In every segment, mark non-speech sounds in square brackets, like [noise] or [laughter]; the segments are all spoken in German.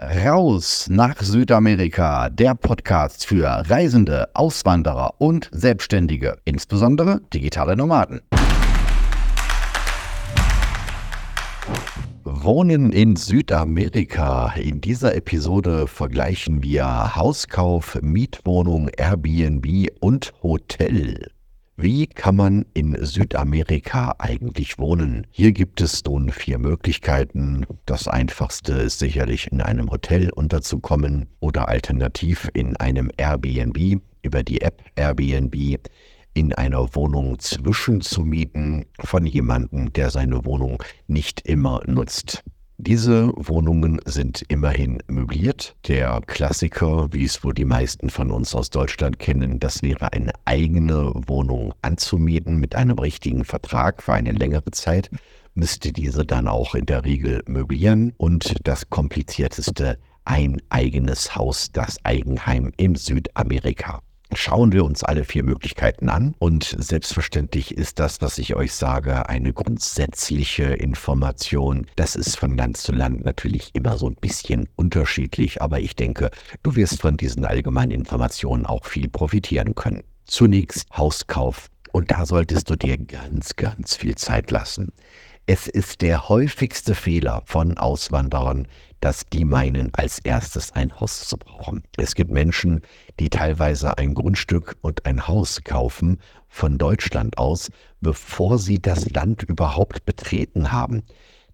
Raus nach Südamerika, der Podcast für Reisende, Auswanderer und Selbstständige, insbesondere digitale Nomaden. Wohnen in Südamerika. In dieser Episode vergleichen wir Hauskauf, Mietwohnung, Airbnb und Hotel. Wie kann man in Südamerika eigentlich wohnen? Hier gibt es nun vier Möglichkeiten. Das einfachste ist sicherlich in einem Hotel unterzukommen oder alternativ in einem Airbnb über die App Airbnb in einer Wohnung zwischenzumieten von jemandem, der seine Wohnung nicht immer nutzt. Diese Wohnungen sind immerhin möbliert. Der Klassiker, wie es wohl die meisten von uns aus Deutschland kennen, das wäre eine eigene Wohnung anzumieten mit einem richtigen Vertrag für eine längere Zeit, müsste diese dann auch in der Regel möblieren. Und das komplizierteste, ein eigenes Haus, das Eigenheim in Südamerika schauen wir uns alle vier Möglichkeiten an. Und selbstverständlich ist das, was ich euch sage, eine grundsätzliche Information. Das ist von Land zu Land natürlich immer so ein bisschen unterschiedlich, aber ich denke, du wirst von diesen allgemeinen Informationen auch viel profitieren können. Zunächst Hauskauf. Und da solltest du dir ganz, ganz viel Zeit lassen. Es ist der häufigste Fehler von Auswanderern, dass die meinen, als erstes ein Haus zu brauchen. Es gibt Menschen, die teilweise ein Grundstück und ein Haus kaufen von Deutschland aus, bevor sie das Land überhaupt betreten haben.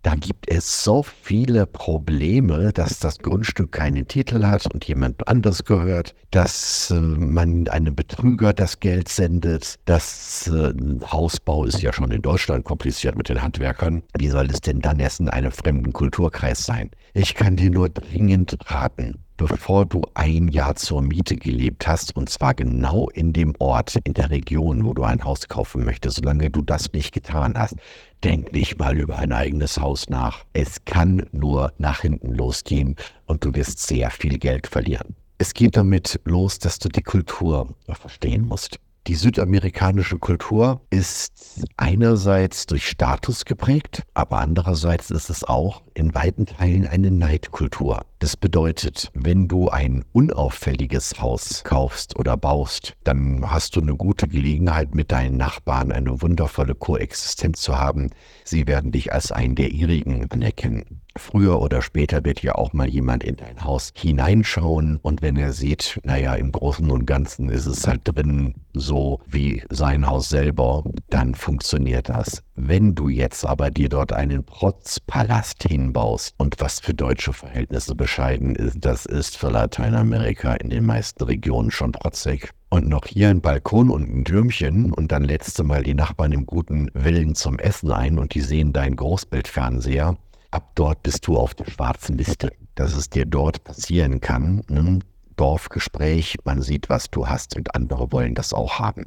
Da gibt es so viele Probleme, dass das Grundstück keinen Titel hat und jemand anders gehört, dass äh, man einem Betrüger das Geld sendet. Das äh, Hausbau ist ja schon in Deutschland kompliziert mit den Handwerkern. Wie soll es denn dann erst in einem fremden Kulturkreis sein? Ich kann dir nur dringend raten, bevor du ein Jahr zur Miete gelebt hast, und zwar genau in dem Ort, in der Region, wo du ein Haus kaufen möchtest, solange du das nicht getan hast, denk nicht mal über ein eigenes Haus nach. Es kann nur nach hinten losgehen und du wirst sehr viel Geld verlieren. Es geht damit los, dass du die Kultur verstehen musst. Die südamerikanische Kultur ist einerseits durch Status geprägt, aber andererseits ist es auch in weiten Teilen eine Neidkultur. Das bedeutet, wenn du ein unauffälliges Haus kaufst oder baust, dann hast du eine gute Gelegenheit, mit deinen Nachbarn eine wundervolle Koexistenz zu haben. Sie werden dich als einen der ihrigen anerkennen. Früher oder später wird ja auch mal jemand in dein Haus hineinschauen und wenn er sieht, naja, im Großen und Ganzen ist es halt drin so wie sein Haus selber, dann funktioniert das. Wenn du jetzt aber dir dort einen Protzpalast hinbaust und was für deutsche Verhältnisse bescheiden ist, das ist für Lateinamerika in den meisten Regionen schon protzig und noch hier ein Balkon und ein Türmchen und dann letzte Mal die Nachbarn im guten Willen zum Essen ein und die sehen deinen Großbildfernseher, ab dort bist du auf der schwarzen Liste. Dass es dir dort passieren kann, ne? Dorfgespräch, man sieht, was du hast und andere wollen das auch haben.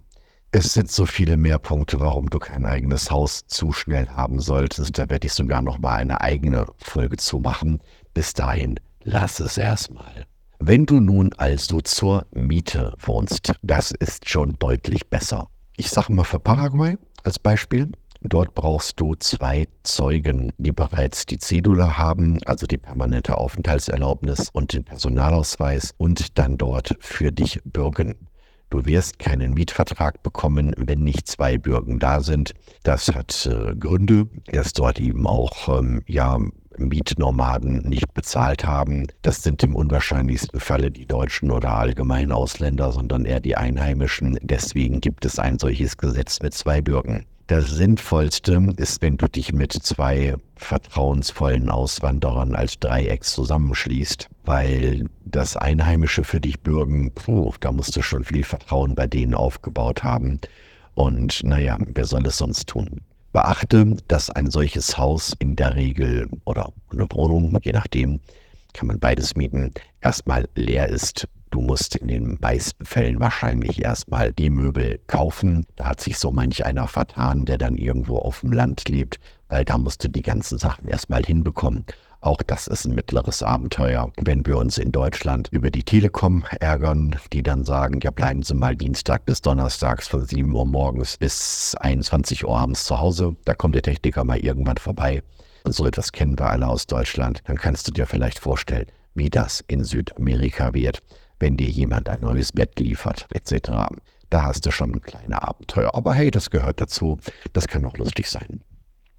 Es sind so viele mehr Punkte, warum du kein eigenes Haus zu schnell haben solltest. Da werde ich sogar noch mal eine eigene Folge zu machen. Bis dahin, lass es erstmal. Wenn du nun also zur Miete wohnst, das ist schon deutlich besser. Ich sage mal für Paraguay als Beispiel, Dort brauchst du zwei Zeugen, die bereits die Cedula haben, also die permanente Aufenthaltserlaubnis und den Personalausweis und dann dort für dich bürgen. Du wirst keinen Mietvertrag bekommen, wenn nicht zwei Bürgen da sind. Das hat äh, Gründe, dass dort eben auch ähm, ja, Mietnomaden nicht bezahlt haben. Das sind im unwahrscheinlichsten Falle die Deutschen oder allgemein Ausländer, sondern eher die Einheimischen. Deswegen gibt es ein solches Gesetz mit zwei Bürgen. Das Sinnvollste ist, wenn du dich mit zwei vertrauensvollen Auswanderern als Dreieck zusammenschließt, weil das Einheimische für dich bürgen, puh, da musst du schon viel Vertrauen bei denen aufgebaut haben. Und naja, wer soll es sonst tun? Beachte, dass ein solches Haus in der Regel oder eine Wohnung, je nachdem, kann man beides mieten, erstmal leer ist Du musst in den meisten Fällen wahrscheinlich erstmal die Möbel kaufen. Da hat sich so manch einer vertan, der dann irgendwo auf dem Land lebt, weil da musst du die ganzen Sachen erstmal hinbekommen. Auch das ist ein mittleres Abenteuer. Wenn wir uns in Deutschland über die Telekom ärgern, die dann sagen, ja bleiben Sie mal Dienstag bis Donnerstags von 7 Uhr morgens bis 21 Uhr abends zu Hause, da kommt der Techniker mal irgendwann vorbei. So etwas kennen wir alle aus Deutschland. Dann kannst du dir vielleicht vorstellen, wie das in Südamerika wird, wenn dir jemand ein neues Bett liefert, etc. Da hast du schon ein kleines Abenteuer. Aber hey, das gehört dazu. Das kann auch lustig sein.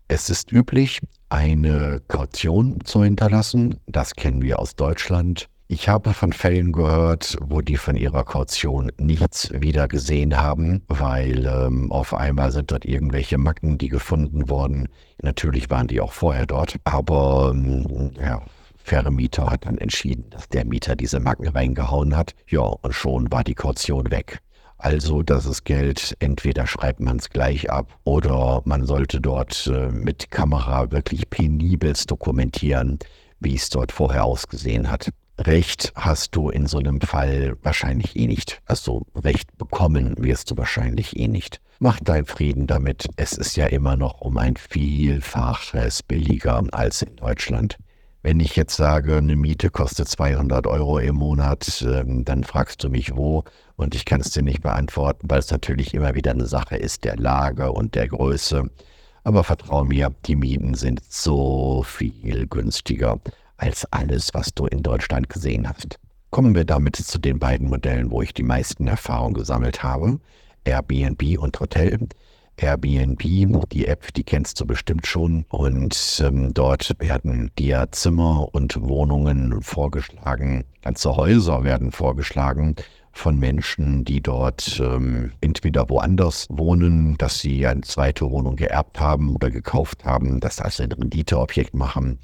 Es ist üblich, eine Kaution zu hinterlassen. Das kennen wir aus Deutschland. Ich habe von Fällen gehört, wo die von ihrer Kaution nichts wieder gesehen haben, weil ähm, auf einmal sind dort irgendwelche Macken, die gefunden wurden. Natürlich waren die auch vorher dort, aber ähm, ja, Vermieter hat dann entschieden, dass der Mieter diese Macken reingehauen hat. Ja, und schon war die Kaution weg. Also das ist Geld, entweder schreibt man es gleich ab oder man sollte dort äh, mit Kamera wirklich penibelst dokumentieren, wie es dort vorher ausgesehen hat. Recht hast du in so einem Fall wahrscheinlich eh nicht. Also Recht bekommen wirst du wahrscheinlich eh nicht. Mach dein Frieden damit. Es ist ja immer noch um ein Vielfaches billiger als in Deutschland. Wenn ich jetzt sage, eine Miete kostet 200 Euro im Monat, ähm, dann fragst du mich wo und ich kann es dir nicht beantworten, weil es natürlich immer wieder eine Sache ist der Lage und der Größe. Aber vertrau mir, die Mieten sind so viel günstiger als alles, was du in Deutschland gesehen hast. Kommen wir damit zu den beiden Modellen, wo ich die meisten Erfahrungen gesammelt habe. Airbnb und Hotel. Airbnb, die App, die kennst du bestimmt schon. Und ähm, dort werden dir Zimmer und Wohnungen vorgeschlagen, ganze Häuser werden vorgeschlagen von Menschen, die dort ähm, entweder woanders wohnen, dass sie eine zweite Wohnung geerbt haben oder gekauft haben, das als ein Renditeobjekt machen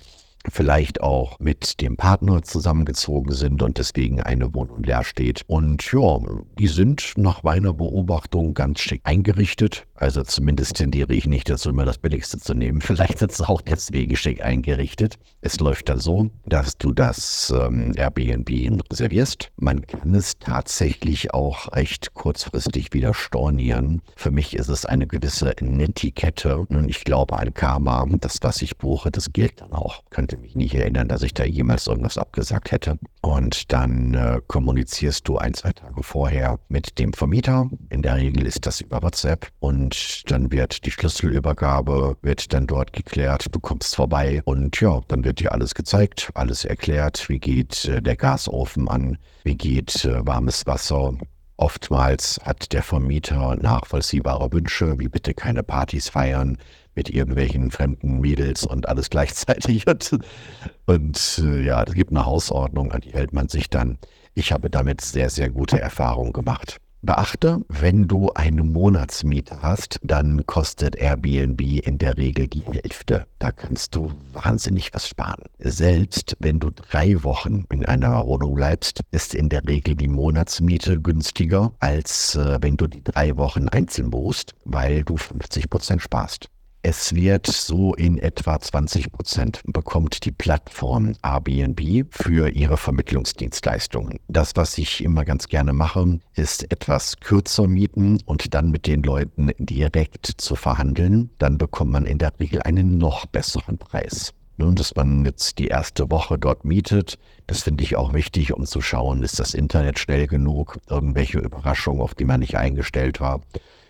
vielleicht auch mit dem Partner zusammengezogen sind und deswegen eine Wohnung leer steht. Und ja, die sind nach meiner Beobachtung ganz schick eingerichtet. Also zumindest tendiere ich nicht dazu, immer das Billigste zu nehmen. [laughs] Vielleicht sind es auch deswegen schick eingerichtet. Es läuft dann so, dass du das ähm, Airbnb reservierst. Man kann es tatsächlich auch recht kurzfristig wieder stornieren. Für mich ist es eine gewisse Netiquette und ich glaube an Karma. Das, was ich buche, das gilt dann auch. Könnte mich nicht erinnern, dass ich da jemals irgendwas abgesagt hätte. Und dann äh, kommunizierst du ein, zwei Tage vorher mit dem Vermieter. In der Regel ist das über WhatsApp und und dann wird die Schlüsselübergabe, wird dann dort geklärt, du kommst vorbei und ja, dann wird dir alles gezeigt, alles erklärt, wie geht äh, der Gasofen an, wie geht äh, warmes Wasser. Oftmals hat der Vermieter nachvollziehbare Wünsche, wie bitte keine Partys feiern mit irgendwelchen fremden Mädels und alles gleichzeitig. [laughs] Und äh, ja, es gibt eine Hausordnung, an die hält man sich dann. Ich habe damit sehr, sehr gute Erfahrungen gemacht. Beachte, wenn du eine Monatsmiete hast, dann kostet Airbnb in der Regel die Hälfte. Da kannst du wahnsinnig was sparen. Selbst wenn du drei Wochen in einer Wohnung bleibst, ist in der Regel die Monatsmiete günstiger, als äh, wenn du die drei Wochen einzeln buchst, weil du 50 Prozent sparst. Es wird so in etwa 20 Prozent bekommt die Plattform Airbnb für ihre Vermittlungsdienstleistungen. Das, was ich immer ganz gerne mache, ist etwas kürzer mieten und dann mit den Leuten direkt zu verhandeln. Dann bekommt man in der Regel einen noch besseren Preis. Nun, dass man jetzt die erste Woche dort mietet, das finde ich auch wichtig, um zu schauen, ist das Internet schnell genug, irgendwelche Überraschungen, auf die man nicht eingestellt war.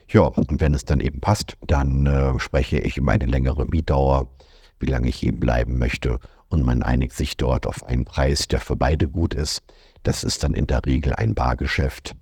Ja, und wenn es dann eben passt, dann äh, spreche ich über eine längere Mietdauer, wie lange ich eben bleiben möchte. Und man einigt sich dort auf einen Preis, der für beide gut ist. Das ist dann in der Regel ein Bargeschäft.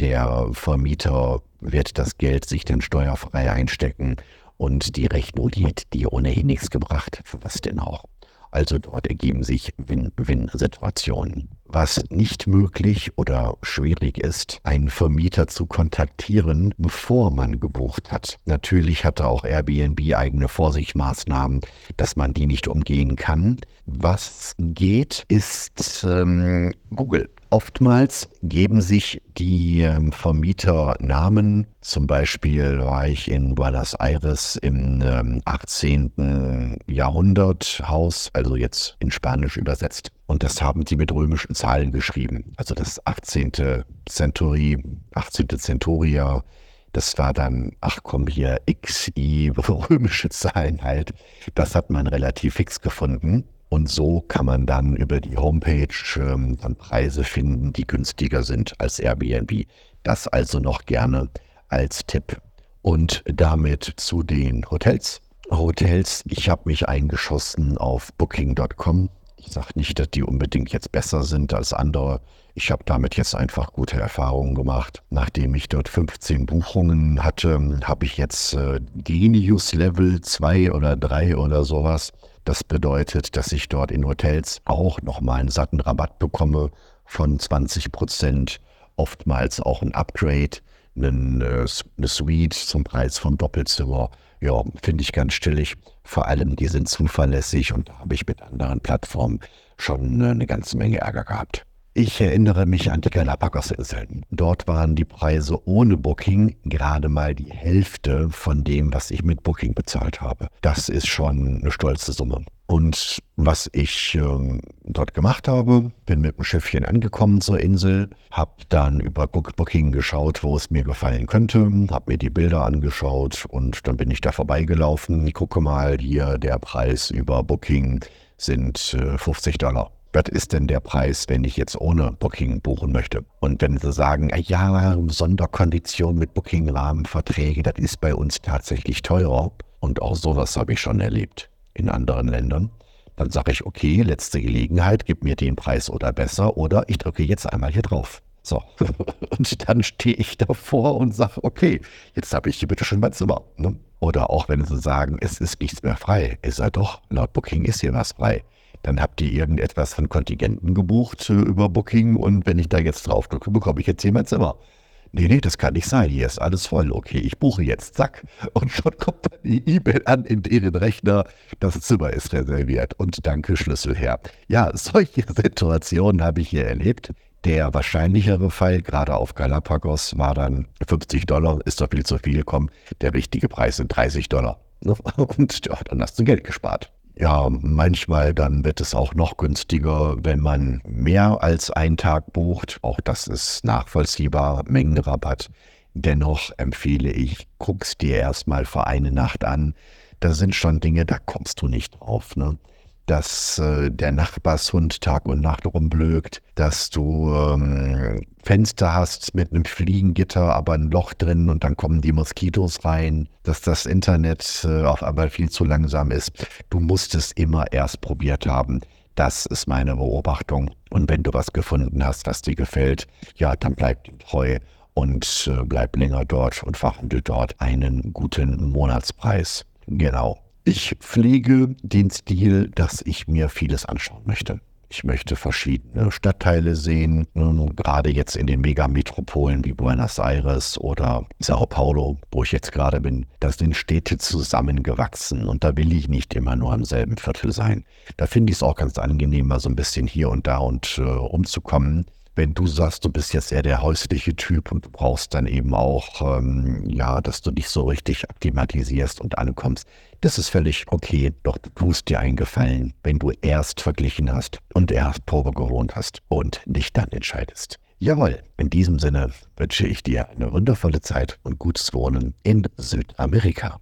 Der Vermieter wird das Geld sich dann steuerfrei einstecken und die Rechnung, die hätte dir ohnehin nichts gebracht. Für was denn auch? Also dort ergeben sich Win-Win-Situationen. Was nicht möglich oder schwierig ist, einen Vermieter zu kontaktieren, bevor man gebucht hat. Natürlich hatte auch Airbnb eigene Vorsichtsmaßnahmen, dass man die nicht umgehen kann. Was geht, ist ähm, Google. Oftmals geben sich die ähm, Vermieter Namen. Zum Beispiel war ich in Buenos Aires im ähm, 18. Jahrhundert Haus, also jetzt in Spanisch übersetzt. Und das haben sie mit römischen Zahlen geschrieben. Also das 18. Century, 18. Centuria, das war dann, ach komm hier, XI, [laughs] römische Zahlen halt. Das hat man relativ fix gefunden. Und so kann man dann über die Homepage ähm, dann Preise finden, die günstiger sind als Airbnb. Das also noch gerne als Tipp. Und damit zu den Hotels. Hotels, ich habe mich eingeschossen auf booking.com. Ich sage nicht, dass die unbedingt jetzt besser sind als andere. Ich habe damit jetzt einfach gute Erfahrungen gemacht. Nachdem ich dort 15 Buchungen hatte, habe ich jetzt äh, Genius Level 2 oder 3 oder sowas. Das bedeutet, dass ich dort in Hotels auch nochmal einen satten Rabatt bekomme von 20 Prozent, oftmals auch ein Upgrade, einen, äh, eine Suite zum Preis vom Doppelzimmer. Ja, finde ich ganz stillig. Vor allem, die sind zuverlässig und da habe ich mit anderen Plattformen schon äh, eine ganze Menge Ärger gehabt. Ich erinnere mich an die Galapagos-Inseln. Dort waren die Preise ohne Booking gerade mal die Hälfte von dem, was ich mit Booking bezahlt habe. Das ist schon eine stolze Summe. Und was ich äh, dort gemacht habe, bin mit dem Schiffchen angekommen zur Insel, habe dann über Booking geschaut, wo es mir gefallen könnte, habe mir die Bilder angeschaut und dann bin ich da vorbeigelaufen. Ich gucke mal hier, der Preis über Booking sind äh, 50 Dollar was ist denn der Preis, wenn ich jetzt ohne Booking buchen möchte? Und wenn Sie sagen, ja, Sonderkondition mit Booking-Rahmenverträge, das ist bei uns tatsächlich teurer. Und auch sowas habe ich schon erlebt in anderen Ländern. Dann sage ich, okay, letzte Gelegenheit, gib mir den Preis oder besser oder ich drücke jetzt einmal hier drauf. So. [laughs] Und dann stehe ich davor und sage, okay, jetzt habe ich hier bitte schon mein Zimmer. Ne? Oder auch wenn Sie sagen, es ist nichts mehr frei. Ist er doch, laut Booking ist hier was frei dann habt ihr irgendetwas von Kontingenten gebucht äh, über Booking und wenn ich da jetzt drauf drücke, bekomme ich jetzt mein Zimmer. Nee, nee, das kann nicht sein. Hier ist alles voll. Okay, ich buche jetzt. Zack. Und schon kommt dann die E-Mail an in deren Rechner. Das Zimmer ist reserviert. Und danke, Schlüssel her. Ja, solche [laughs] Situationen habe ich hier erlebt. Der wahrscheinlichere Fall, gerade auf Galapagos, war dann 50 Dollar, ist doch viel zu viel, komm, der richtige Preis sind 30 Dollar. [laughs] Und ja, dann hast du Geld gespart. Ja, manchmal dann wird es auch noch günstiger, wenn man mehr als einen Tag bucht. Auch das ist nachvollziehbar, Mengenrabatt. Dennoch empfehle ich, guck's dir erstmal für eine Nacht an. Da sind schon Dinge, da kommst du nicht drauf. Ne? Dass äh, der Nachbarshund Tag und Nacht rumblökt, dass du ähm, Fenster hast mit einem Fliegengitter, aber ein Loch drin und dann kommen die Moskitos rein, dass das Internet äh, auf einmal viel zu langsam ist. Du musst es immer erst probiert haben. Das ist meine Beobachtung. Und wenn du was gefunden hast, was dir gefällt, ja, dann bleib treu und äh, bleib länger dort und verhandel dort einen guten Monatspreis. Genau. Ich pflege den Stil, dass ich mir vieles anschauen möchte. Ich möchte verschiedene Stadtteile sehen, gerade jetzt in den Megametropolen wie Buenos Aires oder Sao Paulo, wo ich jetzt gerade bin. Da sind Städte zusammengewachsen und da will ich nicht immer nur am selben Viertel sein. Da finde ich es auch ganz angenehm, mal so ein bisschen hier und da und äh, umzukommen wenn du sagst, du bist jetzt eher der häusliche Typ und du brauchst dann eben auch, ähm, ja, dass du dich so richtig akklimatisierst und ankommst, das ist völlig okay. Doch du tust dir einen Gefallen, wenn du erst verglichen hast und erst Probe gewohnt hast und dich dann entscheidest. Jawohl, in diesem Sinne wünsche ich dir eine wundervolle Zeit und gutes Wohnen in Südamerika.